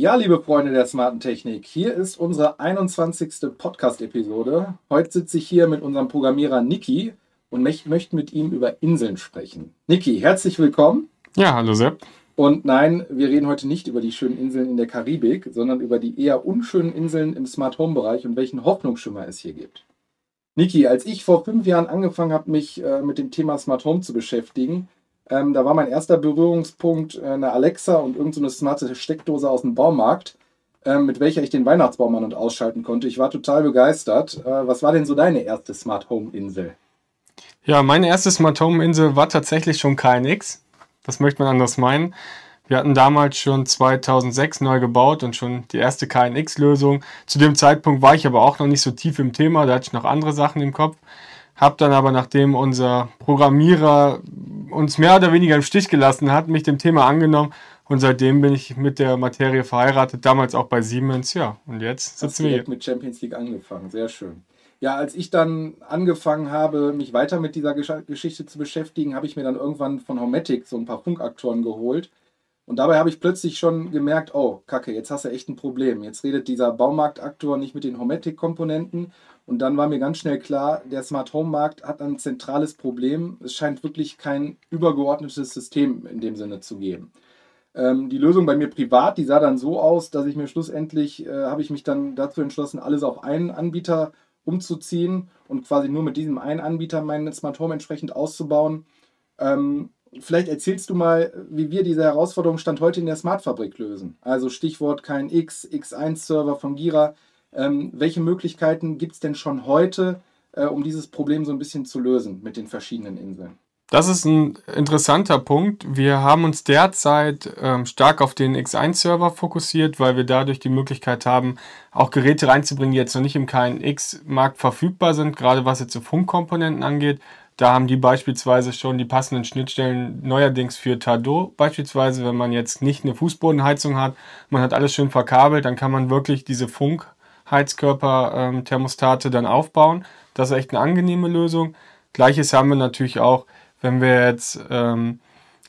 Ja, liebe Freunde der smarten Technik, hier ist unsere 21. Podcast-Episode. Heute sitze ich hier mit unserem Programmierer Niki und möchte mit ihm über Inseln sprechen. Niki, herzlich willkommen. Ja, hallo Sepp. Und nein, wir reden heute nicht über die schönen Inseln in der Karibik, sondern über die eher unschönen Inseln im Smart Home Bereich und welchen Hoffnungsschimmer es hier gibt. Niki, als ich vor fünf Jahren angefangen habe, mich äh, mit dem Thema Smart Home zu beschäftigen, ähm, da war mein erster Berührungspunkt äh, eine Alexa und irgendeine so smarte Steckdose aus dem Baumarkt, äh, mit welcher ich den Weihnachtsbaum an- und ausschalten konnte. Ich war total begeistert. Äh, was war denn so deine erste Smart Home Insel? Ja, meine erste Smart Home Insel war tatsächlich schon KNX. Das möchte man anders meinen. Wir hatten damals schon 2006 neu gebaut und schon die erste KNX-Lösung. Zu dem Zeitpunkt war ich aber auch noch nicht so tief im Thema, da hatte ich noch andere Sachen im Kopf. Hab dann aber, nachdem unser Programmierer uns mehr oder weniger im Stich gelassen hat, mich dem Thema angenommen und seitdem bin ich mit der Materie verheiratet, damals auch bei Siemens, ja. Und jetzt sitzen wir hier. mit Champions League angefangen, sehr schön. Ja, als ich dann angefangen habe, mich weiter mit dieser Geschichte zu beschäftigen, habe ich mir dann irgendwann von Homatic so ein paar Funkaktoren geholt und dabei habe ich plötzlich schon gemerkt, oh, kacke, jetzt hast du echt ein Problem. Jetzt redet dieser Baumarktaktor nicht mit den Homatic-Komponenten. Und dann war mir ganz schnell klar, der Smart Home-Markt hat ein zentrales Problem. Es scheint wirklich kein übergeordnetes System in dem Sinne zu geben. Ähm, die Lösung bei mir privat, die sah dann so aus, dass ich mir schlussendlich, äh, habe ich mich dann dazu entschlossen, alles auf einen Anbieter umzuziehen und quasi nur mit diesem einen Anbieter mein Smart Home entsprechend auszubauen. Ähm, Vielleicht erzählst du mal, wie wir diese Herausforderung Stand heute in der Smartfabrik lösen. Also Stichwort KNX, X1-Server von Gira. Ähm, welche Möglichkeiten gibt es denn schon heute, äh, um dieses Problem so ein bisschen zu lösen mit den verschiedenen Inseln? Das ist ein interessanter Punkt. Wir haben uns derzeit ähm, stark auf den X1-Server fokussiert, weil wir dadurch die Möglichkeit haben, auch Geräte reinzubringen, die jetzt noch nicht im KNX-Markt verfügbar sind, gerade was jetzt so Funkkomponenten angeht. Da haben die beispielsweise schon die passenden Schnittstellen neuerdings für Tado. Beispielsweise, wenn man jetzt nicht eine Fußbodenheizung hat, man hat alles schön verkabelt, dann kann man wirklich diese Funkheizkörper-Thermostate dann aufbauen. Das ist echt eine angenehme Lösung. Gleiches haben wir natürlich auch, wenn wir jetzt ähm,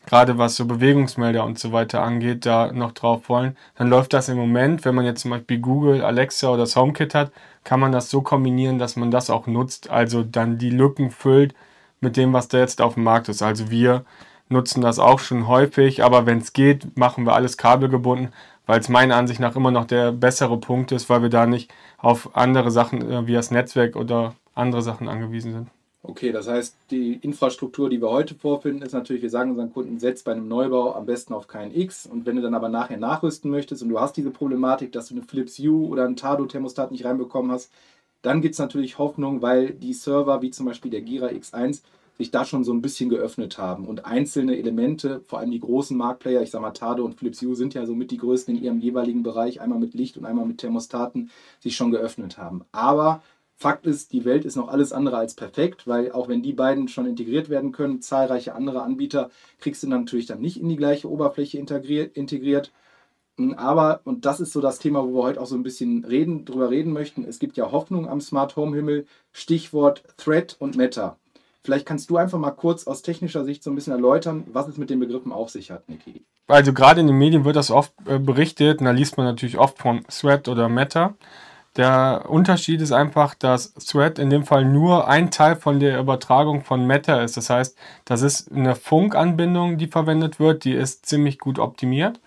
gerade was so Bewegungsmelder und so weiter angeht, da noch drauf wollen, dann läuft das im Moment, wenn man jetzt zum Beispiel Google, Alexa oder das HomeKit hat, kann man das so kombinieren, dass man das auch nutzt, also dann die Lücken füllt, mit dem, was da jetzt auf dem Markt ist. Also wir nutzen das auch schon häufig, aber wenn es geht, machen wir alles kabelgebunden, weil es meiner Ansicht nach immer noch der bessere Punkt ist, weil wir da nicht auf andere Sachen äh, wie das Netzwerk oder andere Sachen angewiesen sind. Okay, das heißt, die Infrastruktur, die wir heute vorfinden, ist natürlich, wir sagen unseren Kunden, setzt bei einem Neubau am besten auf kein X. Und wenn du dann aber nachher nachrüsten möchtest und du hast diese Problematik, dass du eine Philips Hue oder ein Tado-Thermostat nicht reinbekommen hast, dann gibt es natürlich Hoffnung, weil die Server wie zum Beispiel der Gira X1 sich da schon so ein bisschen geöffnet haben und einzelne Elemente, vor allem die großen Marktplayer, ich sag mal Tado und Philips Hue sind ja somit die größten in ihrem jeweiligen Bereich, einmal mit Licht und einmal mit Thermostaten, sich schon geöffnet haben. Aber Fakt ist, die Welt ist noch alles andere als perfekt, weil auch wenn die beiden schon integriert werden können, zahlreiche andere Anbieter kriegst du natürlich dann nicht in die gleiche Oberfläche integriert. integriert. Aber, und das ist so das Thema, wo wir heute auch so ein bisschen reden, drüber reden möchten, es gibt ja Hoffnung am Smart Home Himmel, Stichwort Thread und Meta. Vielleicht kannst du einfach mal kurz aus technischer Sicht so ein bisschen erläutern, was es mit den Begriffen auf sich hat, Niki. Also gerade in den Medien wird das oft äh, berichtet, und da liest man natürlich oft von Thread oder Meta. Der Unterschied ist einfach, dass Thread in dem Fall nur ein Teil von der Übertragung von Meta ist. Das heißt, das ist eine Funkanbindung, die verwendet wird, die ist ziemlich gut optimiert.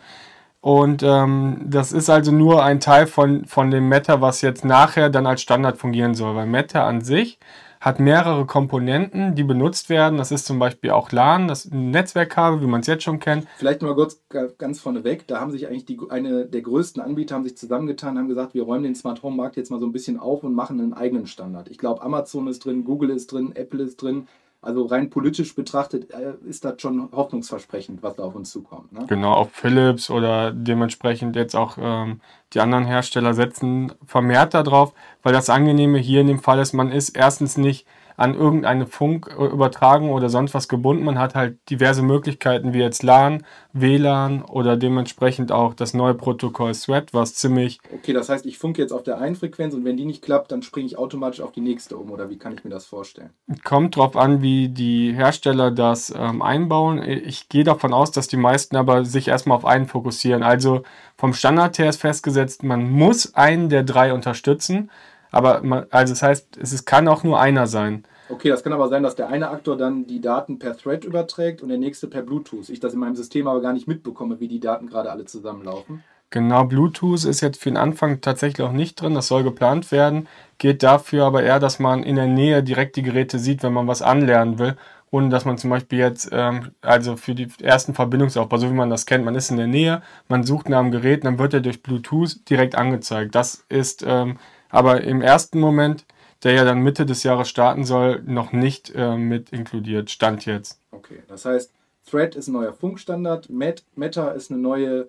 Und ähm, das ist also nur ein Teil von, von dem Meta, was jetzt nachher dann als Standard fungieren soll. Weil Meta an sich hat mehrere Komponenten, die benutzt werden. Das ist zum Beispiel auch LAN, das Netzwerkkabel, wie man es jetzt schon kennt. Vielleicht mal kurz ganz vorneweg, da haben sich eigentlich die, eine der größten Anbieter haben sich zusammengetan, haben gesagt, wir räumen den Smart Home Markt jetzt mal so ein bisschen auf und machen einen eigenen Standard. Ich glaube, Amazon ist drin, Google ist drin, Apple ist drin. Also rein politisch betrachtet äh, ist das schon hoffnungsversprechend, was da auf uns zukommt. Ne? Genau, auch Philips oder dementsprechend jetzt auch ähm, die anderen Hersteller setzen vermehrt darauf, weil das Angenehme hier in dem Fall ist, man ist erstens nicht an irgendeine Funkübertragung oder sonst was gebunden. Man hat halt diverse Möglichkeiten wie jetzt LAN, WLAN oder dementsprechend auch das neue Protokoll Thread, was ziemlich. Okay, das heißt, ich funke jetzt auf der einen Frequenz und wenn die nicht klappt, dann springe ich automatisch auf die nächste um oder wie kann ich mir das vorstellen? Kommt drauf an, wie die Hersteller das ähm, einbauen. Ich gehe davon aus, dass die meisten aber sich erstmal auf einen fokussieren. Also vom Standard her ist festgesetzt, man muss einen der drei unterstützen. Aber man, also das heißt, es kann auch nur einer sein. Okay, das kann aber sein, dass der eine Aktor dann die Daten per Thread überträgt und der nächste per Bluetooth. Ich das in meinem System aber gar nicht mitbekomme, wie die Daten gerade alle zusammenlaufen. Genau, Bluetooth ist jetzt für den Anfang tatsächlich auch nicht drin. Das soll geplant werden. Geht dafür aber eher, dass man in der Nähe direkt die Geräte sieht, wenn man was anlernen will. Und dass man zum Beispiel jetzt, ähm, also für die ersten Verbindungsaufbau, so wie man das kennt, man ist in der Nähe, man sucht nach einem Gerät, dann wird er durch Bluetooth direkt angezeigt. Das ist ähm, aber im ersten Moment, der ja dann Mitte des Jahres starten soll, noch nicht äh, mit inkludiert. Stand jetzt. Okay, das heißt, Thread ist ein neuer Funkstandard, Met, Meta ist eine neue,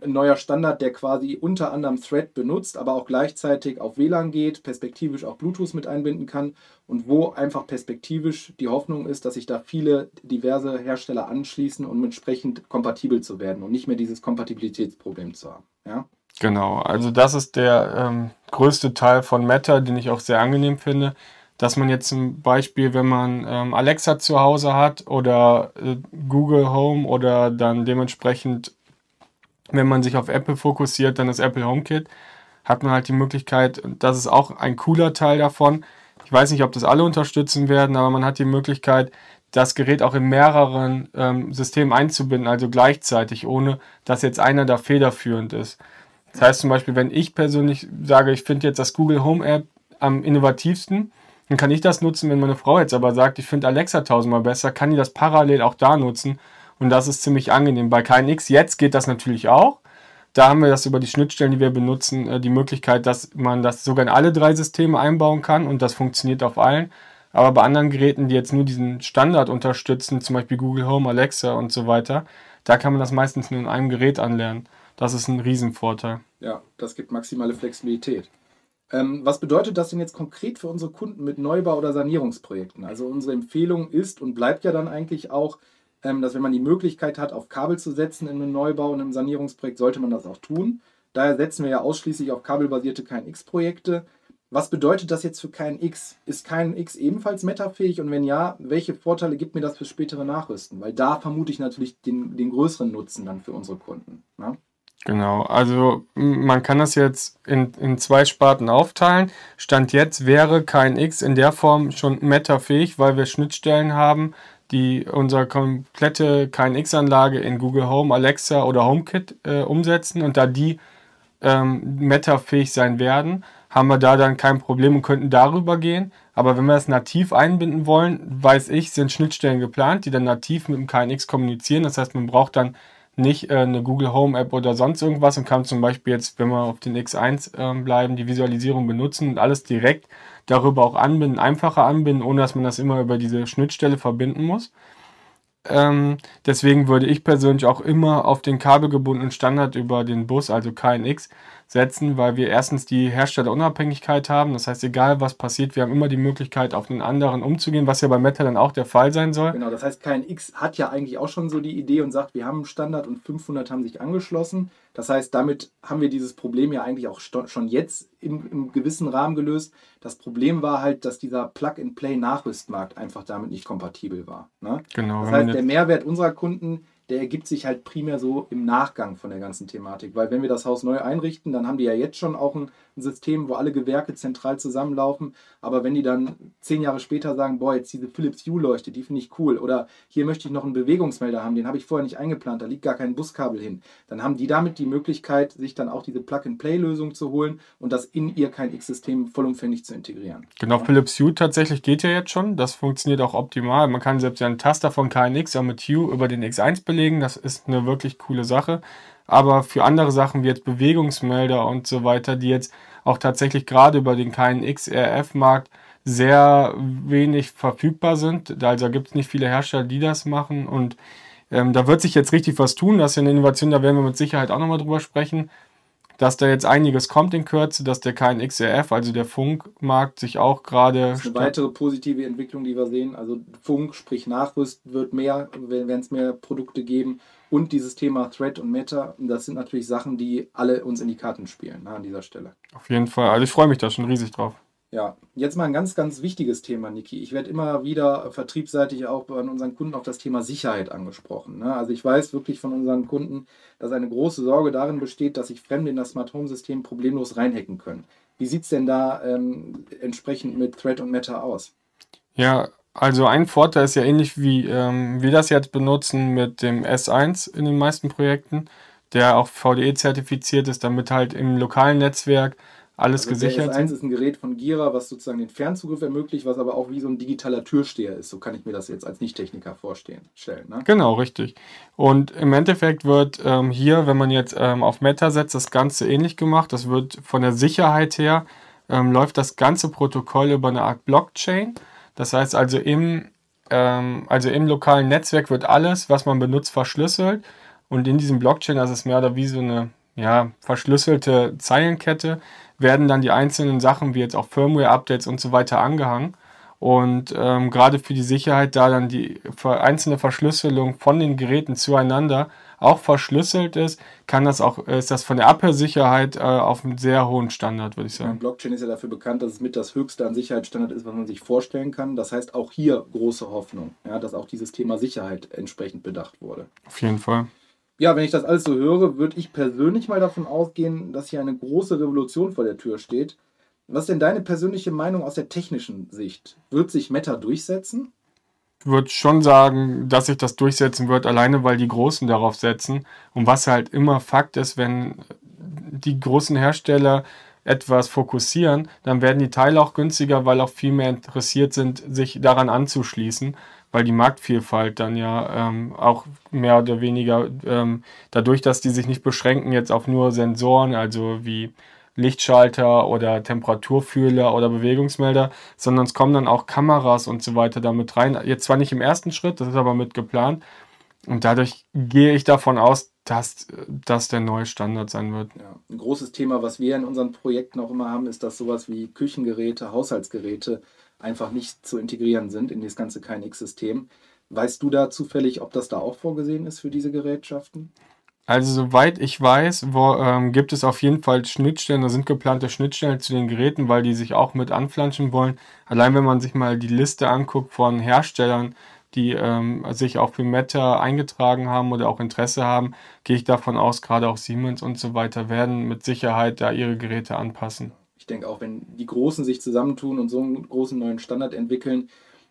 ein neuer Standard, der quasi unter anderem Thread benutzt, aber auch gleichzeitig auf WLAN geht, perspektivisch auch Bluetooth mit einbinden kann und wo einfach perspektivisch die Hoffnung ist, dass sich da viele diverse Hersteller anschließen, um entsprechend kompatibel zu werden und nicht mehr dieses Kompatibilitätsproblem zu haben. Ja? Genau, also das ist der ähm, größte Teil von Meta, den ich auch sehr angenehm finde, dass man jetzt zum Beispiel, wenn man ähm, Alexa zu Hause hat oder äh, Google Home oder dann dementsprechend, wenn man sich auf Apple fokussiert, dann das Apple HomeKit, hat man halt die Möglichkeit, das ist auch ein cooler Teil davon. Ich weiß nicht, ob das alle unterstützen werden, aber man hat die Möglichkeit, das Gerät auch in mehreren ähm, Systemen einzubinden, also gleichzeitig, ohne dass jetzt einer da federführend ist. Das heißt zum Beispiel, wenn ich persönlich sage, ich finde jetzt das Google Home App am innovativsten, dann kann ich das nutzen. Wenn meine Frau jetzt aber sagt, ich finde Alexa tausendmal besser, kann die das parallel auch da nutzen. Und das ist ziemlich angenehm. Bei KNX jetzt geht das natürlich auch. Da haben wir das über die Schnittstellen, die wir benutzen, äh, die Möglichkeit, dass man das sogar in alle drei Systeme einbauen kann und das funktioniert auf allen. Aber bei anderen Geräten, die jetzt nur diesen Standard unterstützen, zum Beispiel Google Home, Alexa und so weiter, da kann man das meistens nur in einem Gerät anlernen. Das ist ein Riesenvorteil. Ja, das gibt maximale Flexibilität. Ähm, was bedeutet das denn jetzt konkret für unsere Kunden mit Neubau- oder Sanierungsprojekten? Also unsere Empfehlung ist und bleibt ja dann eigentlich auch, ähm, dass wenn man die Möglichkeit hat, auf Kabel zu setzen in einem Neubau und einem Sanierungsprojekt, sollte man das auch tun. Daher setzen wir ja ausschließlich auf kabelbasierte KNX-Projekte. Was bedeutet das jetzt für KNX? Ist KNX ebenfalls metafähig und wenn ja, welche Vorteile gibt mir das fürs spätere Nachrüsten? Weil da vermute ich natürlich den, den größeren Nutzen dann für unsere Kunden. Ne? Genau, also man kann das jetzt in, in zwei Sparten aufteilen. Stand jetzt wäre KNX in der Form schon metafähig, weil wir Schnittstellen haben, die unsere komplette KNX-Anlage in Google Home, Alexa oder HomeKit äh, umsetzen und da die ähm, metafähig sein werden, haben wir da dann kein Problem und könnten darüber gehen. Aber wenn wir das nativ einbinden wollen, weiß ich, sind Schnittstellen geplant, die dann nativ mit dem KNX kommunizieren. Das heißt, man braucht dann nicht äh, eine Google Home App oder sonst irgendwas und kann zum Beispiel jetzt, wenn wir auf den X1 äh, bleiben, die Visualisierung benutzen und alles direkt darüber auch anbinden, einfacher anbinden, ohne dass man das immer über diese Schnittstelle verbinden muss. Ähm, deswegen würde ich persönlich auch immer auf den kabelgebundenen Standard über den Bus, also KNX, setzen, weil wir erstens die Herstellerunabhängigkeit haben. Das heißt, egal was passiert, wir haben immer die Möglichkeit, auf den anderen umzugehen, was ja bei Meta dann auch der Fall sein soll. Genau, das heißt, KNX hat ja eigentlich auch schon so die Idee und sagt, wir haben einen Standard und 500 haben sich angeschlossen. Das heißt, damit haben wir dieses Problem ja eigentlich auch schon jetzt im, im gewissen Rahmen gelöst. Das Problem war halt, dass dieser Plug-and-Play-Nachrüstmarkt einfach damit nicht kompatibel war. Ne? Genau. Das heißt, der Mehrwert unserer Kunden der ergibt sich halt primär so im Nachgang von der ganzen Thematik. Weil wenn wir das Haus neu einrichten, dann haben die ja jetzt schon auch ein, System, wo alle Gewerke zentral zusammenlaufen. Aber wenn die dann zehn Jahre später sagen, boah, jetzt diese Philips Hue-Leuchte, die finde ich cool. Oder hier möchte ich noch einen Bewegungsmelder haben, den habe ich vorher nicht eingeplant, da liegt gar kein Buskabel hin. Dann haben die damit die Möglichkeit, sich dann auch diese Plug-and-Play-Lösung zu holen und das in ihr kein X-System vollumfänglich zu integrieren. Genau, ja. Philips Hue tatsächlich geht ja jetzt schon. Das funktioniert auch optimal. Man kann selbst einen Taster von KNX auch mit Hue über den X1 belegen legen. Das ist eine wirklich coole Sache. Aber für andere Sachen wie jetzt Bewegungsmelder und so weiter, die jetzt auch tatsächlich gerade über den KNX RF-Markt sehr wenig verfügbar sind. Also gibt es nicht viele Hersteller, die das machen. Und ähm, da wird sich jetzt richtig was tun. Das ist ja eine Innovation, da werden wir mit Sicherheit auch nochmal drüber sprechen. Dass da jetzt einiges kommt in Kürze, dass der kein XRF, also der Funkmarkt, sich auch gerade. Das ist eine weitere positive Entwicklung, die wir sehen. Also Funk, sprich Nachrüst, wird mehr, werden es mehr Produkte geben. Und dieses Thema Thread und Meta, das sind natürlich Sachen, die alle uns in die Karten spielen na, ne, an dieser Stelle. Auf jeden Fall. Also ich freue mich da schon riesig drauf. Ja, jetzt mal ein ganz, ganz wichtiges Thema, Niki. Ich werde immer wieder vertriebsseitig auch bei unseren Kunden auf das Thema Sicherheit angesprochen. Ne? Also ich weiß wirklich von unseren Kunden, dass eine große Sorge darin besteht, dass sich Fremde in das Smart Home System problemlos reinhacken können. Wie sieht es denn da ähm, entsprechend mit Thread und Meta aus? Ja, also ein Vorteil ist ja ähnlich wie ähm, wir das jetzt benutzen mit dem S1 in den meisten Projekten, der auch VDE zertifiziert ist, damit halt im lokalen Netzwerk alles also gesichert. Der S1 ist ein Gerät von Gira, was sozusagen den Fernzugriff ermöglicht, was aber auch wie so ein digitaler Türsteher ist. So kann ich mir das jetzt als Nicht-Techniker vorstellen. Ne? Genau, richtig. Und im Endeffekt wird ähm, hier, wenn man jetzt ähm, auf Meta setzt, das Ganze ähnlich gemacht. Das wird von der Sicherheit her, ähm, läuft das ganze Protokoll über eine Art Blockchain. Das heißt also im, ähm, also im lokalen Netzwerk wird alles, was man benutzt, verschlüsselt. Und in diesem Blockchain, das ist mehr oder wie so eine ja, verschlüsselte Zeilenkette, werden dann die einzelnen Sachen wie jetzt auch Firmware-Updates und so weiter angehangen. Und ähm, gerade für die Sicherheit, da dann die einzelne Verschlüsselung von den Geräten zueinander auch verschlüsselt ist, kann das auch, ist das von der Abhörsicherheit äh, auf einem sehr hohen Standard, würde ich sagen. Blockchain ist ja dafür bekannt, dass es mit das höchste an Sicherheitsstandard ist, was man sich vorstellen kann. Das heißt auch hier große Hoffnung, ja, dass auch dieses Thema Sicherheit entsprechend bedacht wurde. Auf jeden Fall ja, wenn ich das alles so höre, würde ich persönlich mal davon ausgehen, dass hier eine große Revolution vor der Tür steht. Was ist denn deine persönliche Meinung aus der technischen Sicht? Wird sich Meta durchsetzen? Ich würde schon sagen, dass sich das durchsetzen wird, alleine weil die Großen darauf setzen. Und was halt immer Fakt ist, wenn die großen Hersteller etwas fokussieren, dann werden die Teile auch günstiger, weil auch viel mehr interessiert sind, sich daran anzuschließen weil die Marktvielfalt dann ja ähm, auch mehr oder weniger ähm, dadurch, dass die sich nicht beschränken jetzt auf nur Sensoren, also wie Lichtschalter oder Temperaturfühler oder Bewegungsmelder, sondern es kommen dann auch Kameras und so weiter damit rein. Jetzt zwar nicht im ersten Schritt, das ist aber mit geplant. Und dadurch gehe ich davon aus, dass das der neue Standard sein wird. Ja. Ein großes Thema, was wir in unseren Projekten auch immer haben, ist, dass sowas wie Küchengeräte, Haushaltsgeräte einfach nicht zu integrieren sind in das ganze KNX-System. Weißt du da zufällig, ob das da auch vorgesehen ist für diese Gerätschaften? Also soweit ich weiß, wo, ähm, gibt es auf jeden Fall Schnittstellen, da sind geplante Schnittstellen zu den Geräten, weil die sich auch mit anflanschen wollen. Allein wenn man sich mal die Liste anguckt von Herstellern, die ähm, sich auch für Meta eingetragen haben oder auch Interesse haben, gehe ich davon aus, gerade auch Siemens und so weiter werden mit Sicherheit da ihre Geräte anpassen denke auch, wenn die Großen sich zusammentun und so einen großen neuen Standard entwickeln,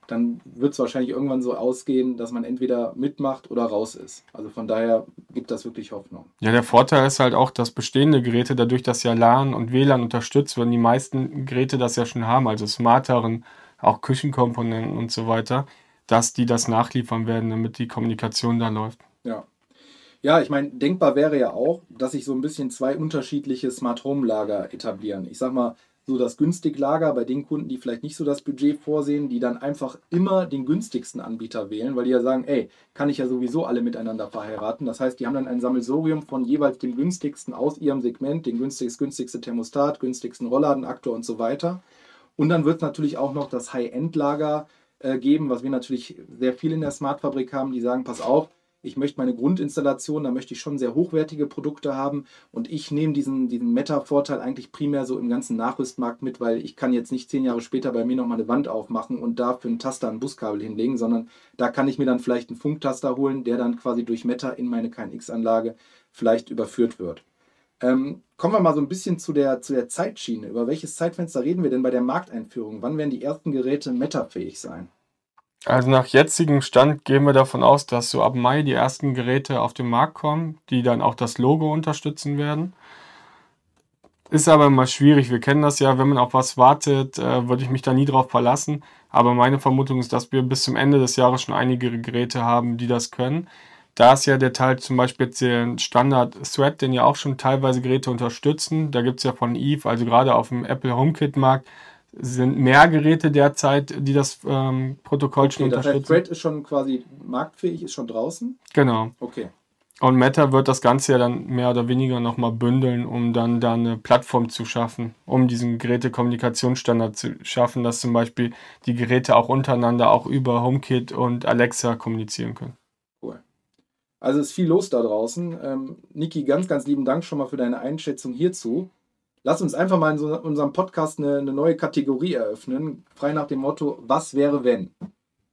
dann wird es wahrscheinlich irgendwann so ausgehen, dass man entweder mitmacht oder raus ist. Also von daher gibt das wirklich Hoffnung. Ja, der Vorteil ist halt auch, dass bestehende Geräte, dadurch, dass ja LAN und WLAN unterstützt werden, die meisten Geräte das ja schon haben, also smarteren, auch Küchenkomponenten und so weiter, dass die das nachliefern werden, damit die Kommunikation da läuft. Ja, ja, ich meine, denkbar wäre ja auch, dass sich so ein bisschen zwei unterschiedliche Smart Home Lager etablieren. Ich sag mal, so das Günstiglager bei den Kunden, die vielleicht nicht so das Budget vorsehen, die dann einfach immer den günstigsten Anbieter wählen, weil die ja sagen, ey, kann ich ja sowieso alle miteinander verheiraten. Das heißt, die haben dann ein Sammelsorium von jeweils dem günstigsten aus ihrem Segment, den günstigsten, günstigste Thermostat, günstigsten Rollladenaktor und so weiter. Und dann wird es natürlich auch noch das High-End-Lager äh, geben, was wir natürlich sehr viel in der Smart-Fabrik haben, die sagen, pass auf, ich möchte meine Grundinstallation, da möchte ich schon sehr hochwertige Produkte haben und ich nehme diesen, diesen Meta-Vorteil eigentlich primär so im ganzen Nachrüstmarkt mit, weil ich kann jetzt nicht zehn Jahre später bei mir nochmal eine Wand aufmachen und da für einen Taster ein Buskabel hinlegen, sondern da kann ich mir dann vielleicht einen Funktaster holen, der dann quasi durch Meta in meine KNX-Anlage vielleicht überführt wird. Ähm, kommen wir mal so ein bisschen zu der, zu der Zeitschiene. Über welches Zeitfenster reden wir denn bei der Markteinführung? Wann werden die ersten Geräte Meta-fähig sein? Also nach jetzigem Stand gehen wir davon aus, dass so ab Mai die ersten Geräte auf den Markt kommen, die dann auch das Logo unterstützen werden. Ist aber immer schwierig. Wir kennen das ja, wenn man auf was wartet, äh, würde ich mich da nie drauf verlassen. Aber meine Vermutung ist, dass wir bis zum Ende des Jahres schon einige Geräte haben, die das können. Da ist ja der Teil zum Beispiel jetzt der Standard Thread, den ja auch schon teilweise Geräte unterstützen. Da gibt es ja von Eve, also gerade auf dem Apple HomeKit-Markt, sind mehr Geräte derzeit, die das ähm, Protokoll okay, schon unterstützen. Das heißt, Thread ist schon quasi marktfähig, ist schon draußen? Genau. Okay. Und Meta wird das Ganze ja dann mehr oder weniger nochmal bündeln, um dann da eine Plattform zu schaffen, um diesen Gerätekommunikationsstandard zu schaffen, dass zum Beispiel die Geräte auch untereinander auch über HomeKit und Alexa kommunizieren können. Cool. Also ist viel los da draußen. Ähm, Niki, ganz, ganz lieben Dank schon mal für deine Einschätzung hierzu. Lass uns einfach mal in so unserem Podcast eine, eine neue Kategorie eröffnen, frei nach dem Motto, was wäre wenn?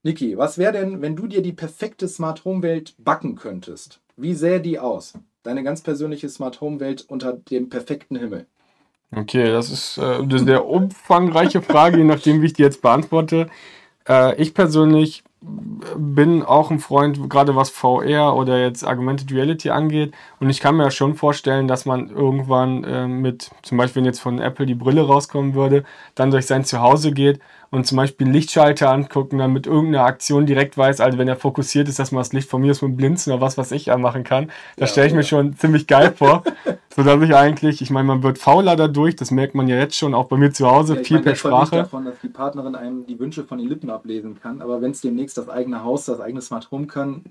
Niki, was wäre denn, wenn du dir die perfekte Smart Home Welt backen könntest? Wie sähe die aus? Deine ganz persönliche Smart Home Welt unter dem perfekten Himmel. Okay, das ist äh, eine sehr umfangreiche Frage, je nachdem, wie ich die jetzt beantworte. Äh, ich persönlich bin auch ein Freund, gerade was VR oder jetzt Augmented Reality angeht. Und ich kann mir schon vorstellen, dass man irgendwann äh, mit, zum Beispiel wenn jetzt von Apple die Brille rauskommen würde, dann durch sein Zuhause geht und zum Beispiel einen Lichtschalter angucken, dann mit irgendeiner Aktion direkt weiß, also wenn er fokussiert ist, dass man das Licht von mir aus mit Blinzen oder was, was ich anmachen kann. Das ja, stelle ich ja. mir schon ziemlich geil vor. so dass ich eigentlich, ich meine, man wird fauler dadurch, das merkt man ja jetzt schon, auch bei mir zu Hause, ja, viel meine, per Sprache. davon, dass die Partnerin einem die Wünsche von den Lippen ablesen kann, aber wenn es demnächst das eigene Haus, das eigene Smart Home kann,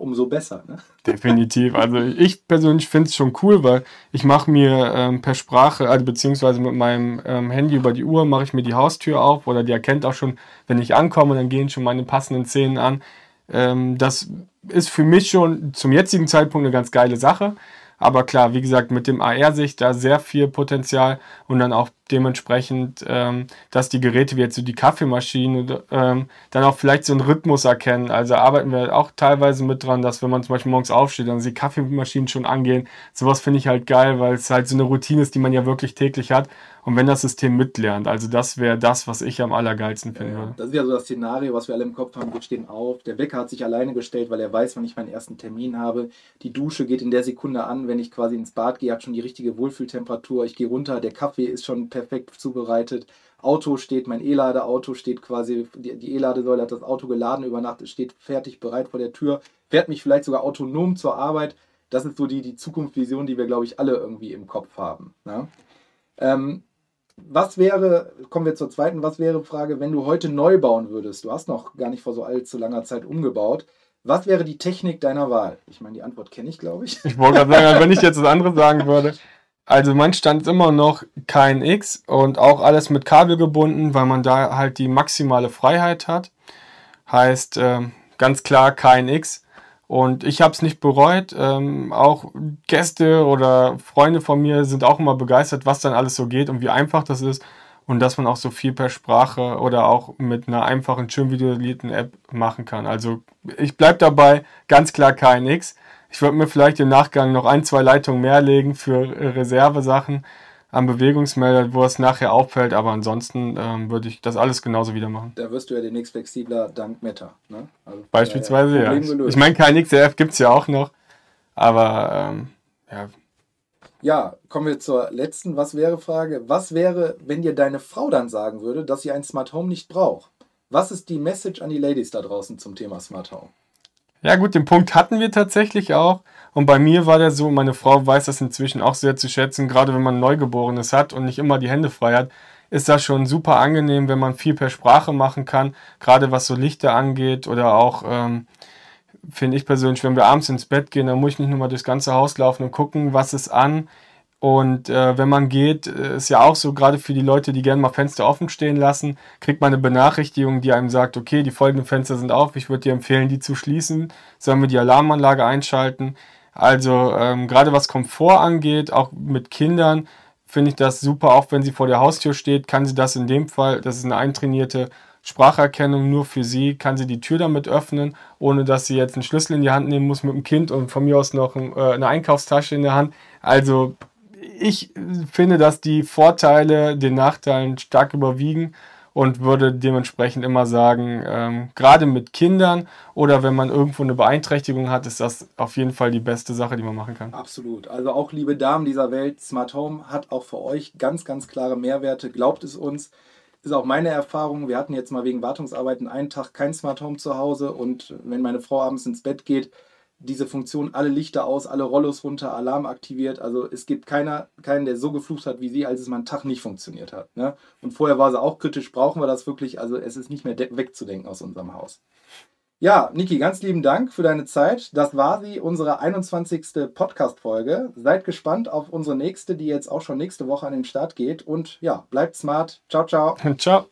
umso besser. Ne? Definitiv. Also ich persönlich finde es schon cool, weil ich mache mir ähm, per Sprache, also beziehungsweise mit meinem ähm, Handy über die Uhr, mache ich mir die Haustür auf oder die erkennt auch schon, wenn ich ankomme, dann gehen schon meine passenden Szenen an. Ähm, das ist für mich schon zum jetzigen Zeitpunkt eine ganz geile Sache. Aber klar, wie gesagt, mit dem AR-Sicht da sehr viel Potenzial und dann auch dementsprechend, ähm, dass die Geräte wie jetzt so die Kaffeemaschine ähm, dann auch vielleicht so einen Rhythmus erkennen. Also arbeiten wir auch teilweise mit dran, dass wenn man zum Beispiel morgens aufsteht, dann die Kaffeemaschinen schon angehen. Sowas finde ich halt geil, weil es halt so eine Routine ist, die man ja wirklich täglich hat und wenn das System mitlernt, also das wäre das, was ich am allergeilsten finde. Ja, das ist ja so das Szenario, was wir alle im Kopf haben. Wir stehen auf, der Wecker hat sich alleine gestellt, weil er weiß, wann ich meinen ersten Termin habe. Die Dusche geht in der Sekunde an, wenn ich quasi ins Bad gehe, hat schon die richtige Wohlfühltemperatur. Ich gehe runter, der Kaffee ist schon perfekt zubereitet. Auto steht, mein E-Ladeauto steht quasi, die E-Ladesäule hat das Auto geladen über Nacht, steht fertig, bereit vor der Tür, fährt mich vielleicht sogar autonom zur Arbeit. Das ist so die, die Zukunftsvision, die wir, glaube ich, alle irgendwie im Kopf haben. Ne? Ähm, was wäre, kommen wir zur zweiten, was wäre Frage, wenn du heute neu bauen würdest? Du hast noch gar nicht vor so allzu langer Zeit umgebaut. Was wäre die Technik deiner Wahl? Ich meine, die Antwort kenne ich, glaube ich. Ich wollte gerade sagen, also wenn ich jetzt das andere sagen würde. Also mein Stand ist immer noch KNX und auch alles mit Kabel gebunden, weil man da halt die maximale Freiheit hat. Heißt äh, ganz klar KNX. Und ich habe es nicht bereut. Ähm, auch Gäste oder Freunde von mir sind auch immer begeistert, was dann alles so geht und wie einfach das ist. Und dass man auch so viel per Sprache oder auch mit einer einfachen, schön videolierten App machen kann. Also ich bleibe dabei, ganz klar KNX. Ich würde mir vielleicht im Nachgang noch ein, zwei Leitungen mehr legen für Reservesachen am Bewegungsmelder, wo es nachher auffällt, aber ansonsten ähm, würde ich das alles genauso wieder machen. Da wirst du ja demnächst flexibler dank Meta. Ne? Also, Beispielsweise, ja. ja. Ich meine, kein XRF gibt es ja auch noch, aber ähm, ja. Ja, kommen wir zur letzten Was wäre Frage. Was wäre, wenn dir deine Frau dann sagen würde, dass sie ein Smart Home nicht braucht? Was ist die Message an die Ladies da draußen zum Thema Smart Home? Ja, gut, den Punkt hatten wir tatsächlich auch. Und bei mir war der so, meine Frau weiß das inzwischen auch sehr zu schätzen, gerade wenn man ein Neugeborenes hat und nicht immer die Hände frei hat, ist das schon super angenehm, wenn man viel per Sprache machen kann, gerade was so Lichter angeht oder auch, ähm, finde ich persönlich, wenn wir abends ins Bett gehen, dann muss ich nicht nur mal durchs ganze Haus laufen und gucken, was ist an. Und äh, wenn man geht, äh, ist ja auch so, gerade für die Leute, die gerne mal Fenster offen stehen lassen, kriegt man eine Benachrichtigung, die einem sagt, okay, die folgenden Fenster sind auf, ich würde dir empfehlen, die zu schließen. Sollen wir die Alarmanlage einschalten? Also ähm, gerade was Komfort angeht, auch mit Kindern, finde ich das super. Auch wenn sie vor der Haustür steht, kann sie das in dem Fall, das ist eine eintrainierte Spracherkennung nur für sie, kann sie die Tür damit öffnen, ohne dass sie jetzt einen Schlüssel in die Hand nehmen muss mit dem Kind und von mir aus noch äh, eine Einkaufstasche in der Hand. Also ich finde, dass die Vorteile den Nachteilen stark überwiegen und würde dementsprechend immer sagen, ähm, gerade mit Kindern oder wenn man irgendwo eine Beeinträchtigung hat, ist das auf jeden Fall die beste Sache, die man machen kann. Absolut. Also auch liebe Damen dieser Welt, Smart Home hat auch für euch ganz, ganz klare Mehrwerte. Glaubt es uns. Ist auch meine Erfahrung. Wir hatten jetzt mal wegen Wartungsarbeiten einen Tag kein Smart Home zu Hause und wenn meine Frau abends ins Bett geht, diese Funktion, alle Lichter aus, alle Rollos runter, Alarm aktiviert. Also es gibt keiner, keinen, der so geflucht hat wie sie, als es mal einen Tag nicht funktioniert hat. Ne? Und vorher war sie auch kritisch, brauchen wir das wirklich? Also es ist nicht mehr wegzudenken aus unserem Haus. Ja, Niki, ganz lieben Dank für deine Zeit. Das war sie, unsere 21. Podcast-Folge. Seid gespannt auf unsere nächste, die jetzt auch schon nächste Woche an den Start geht. Und ja, bleibt smart. Ciao, ciao. Ciao.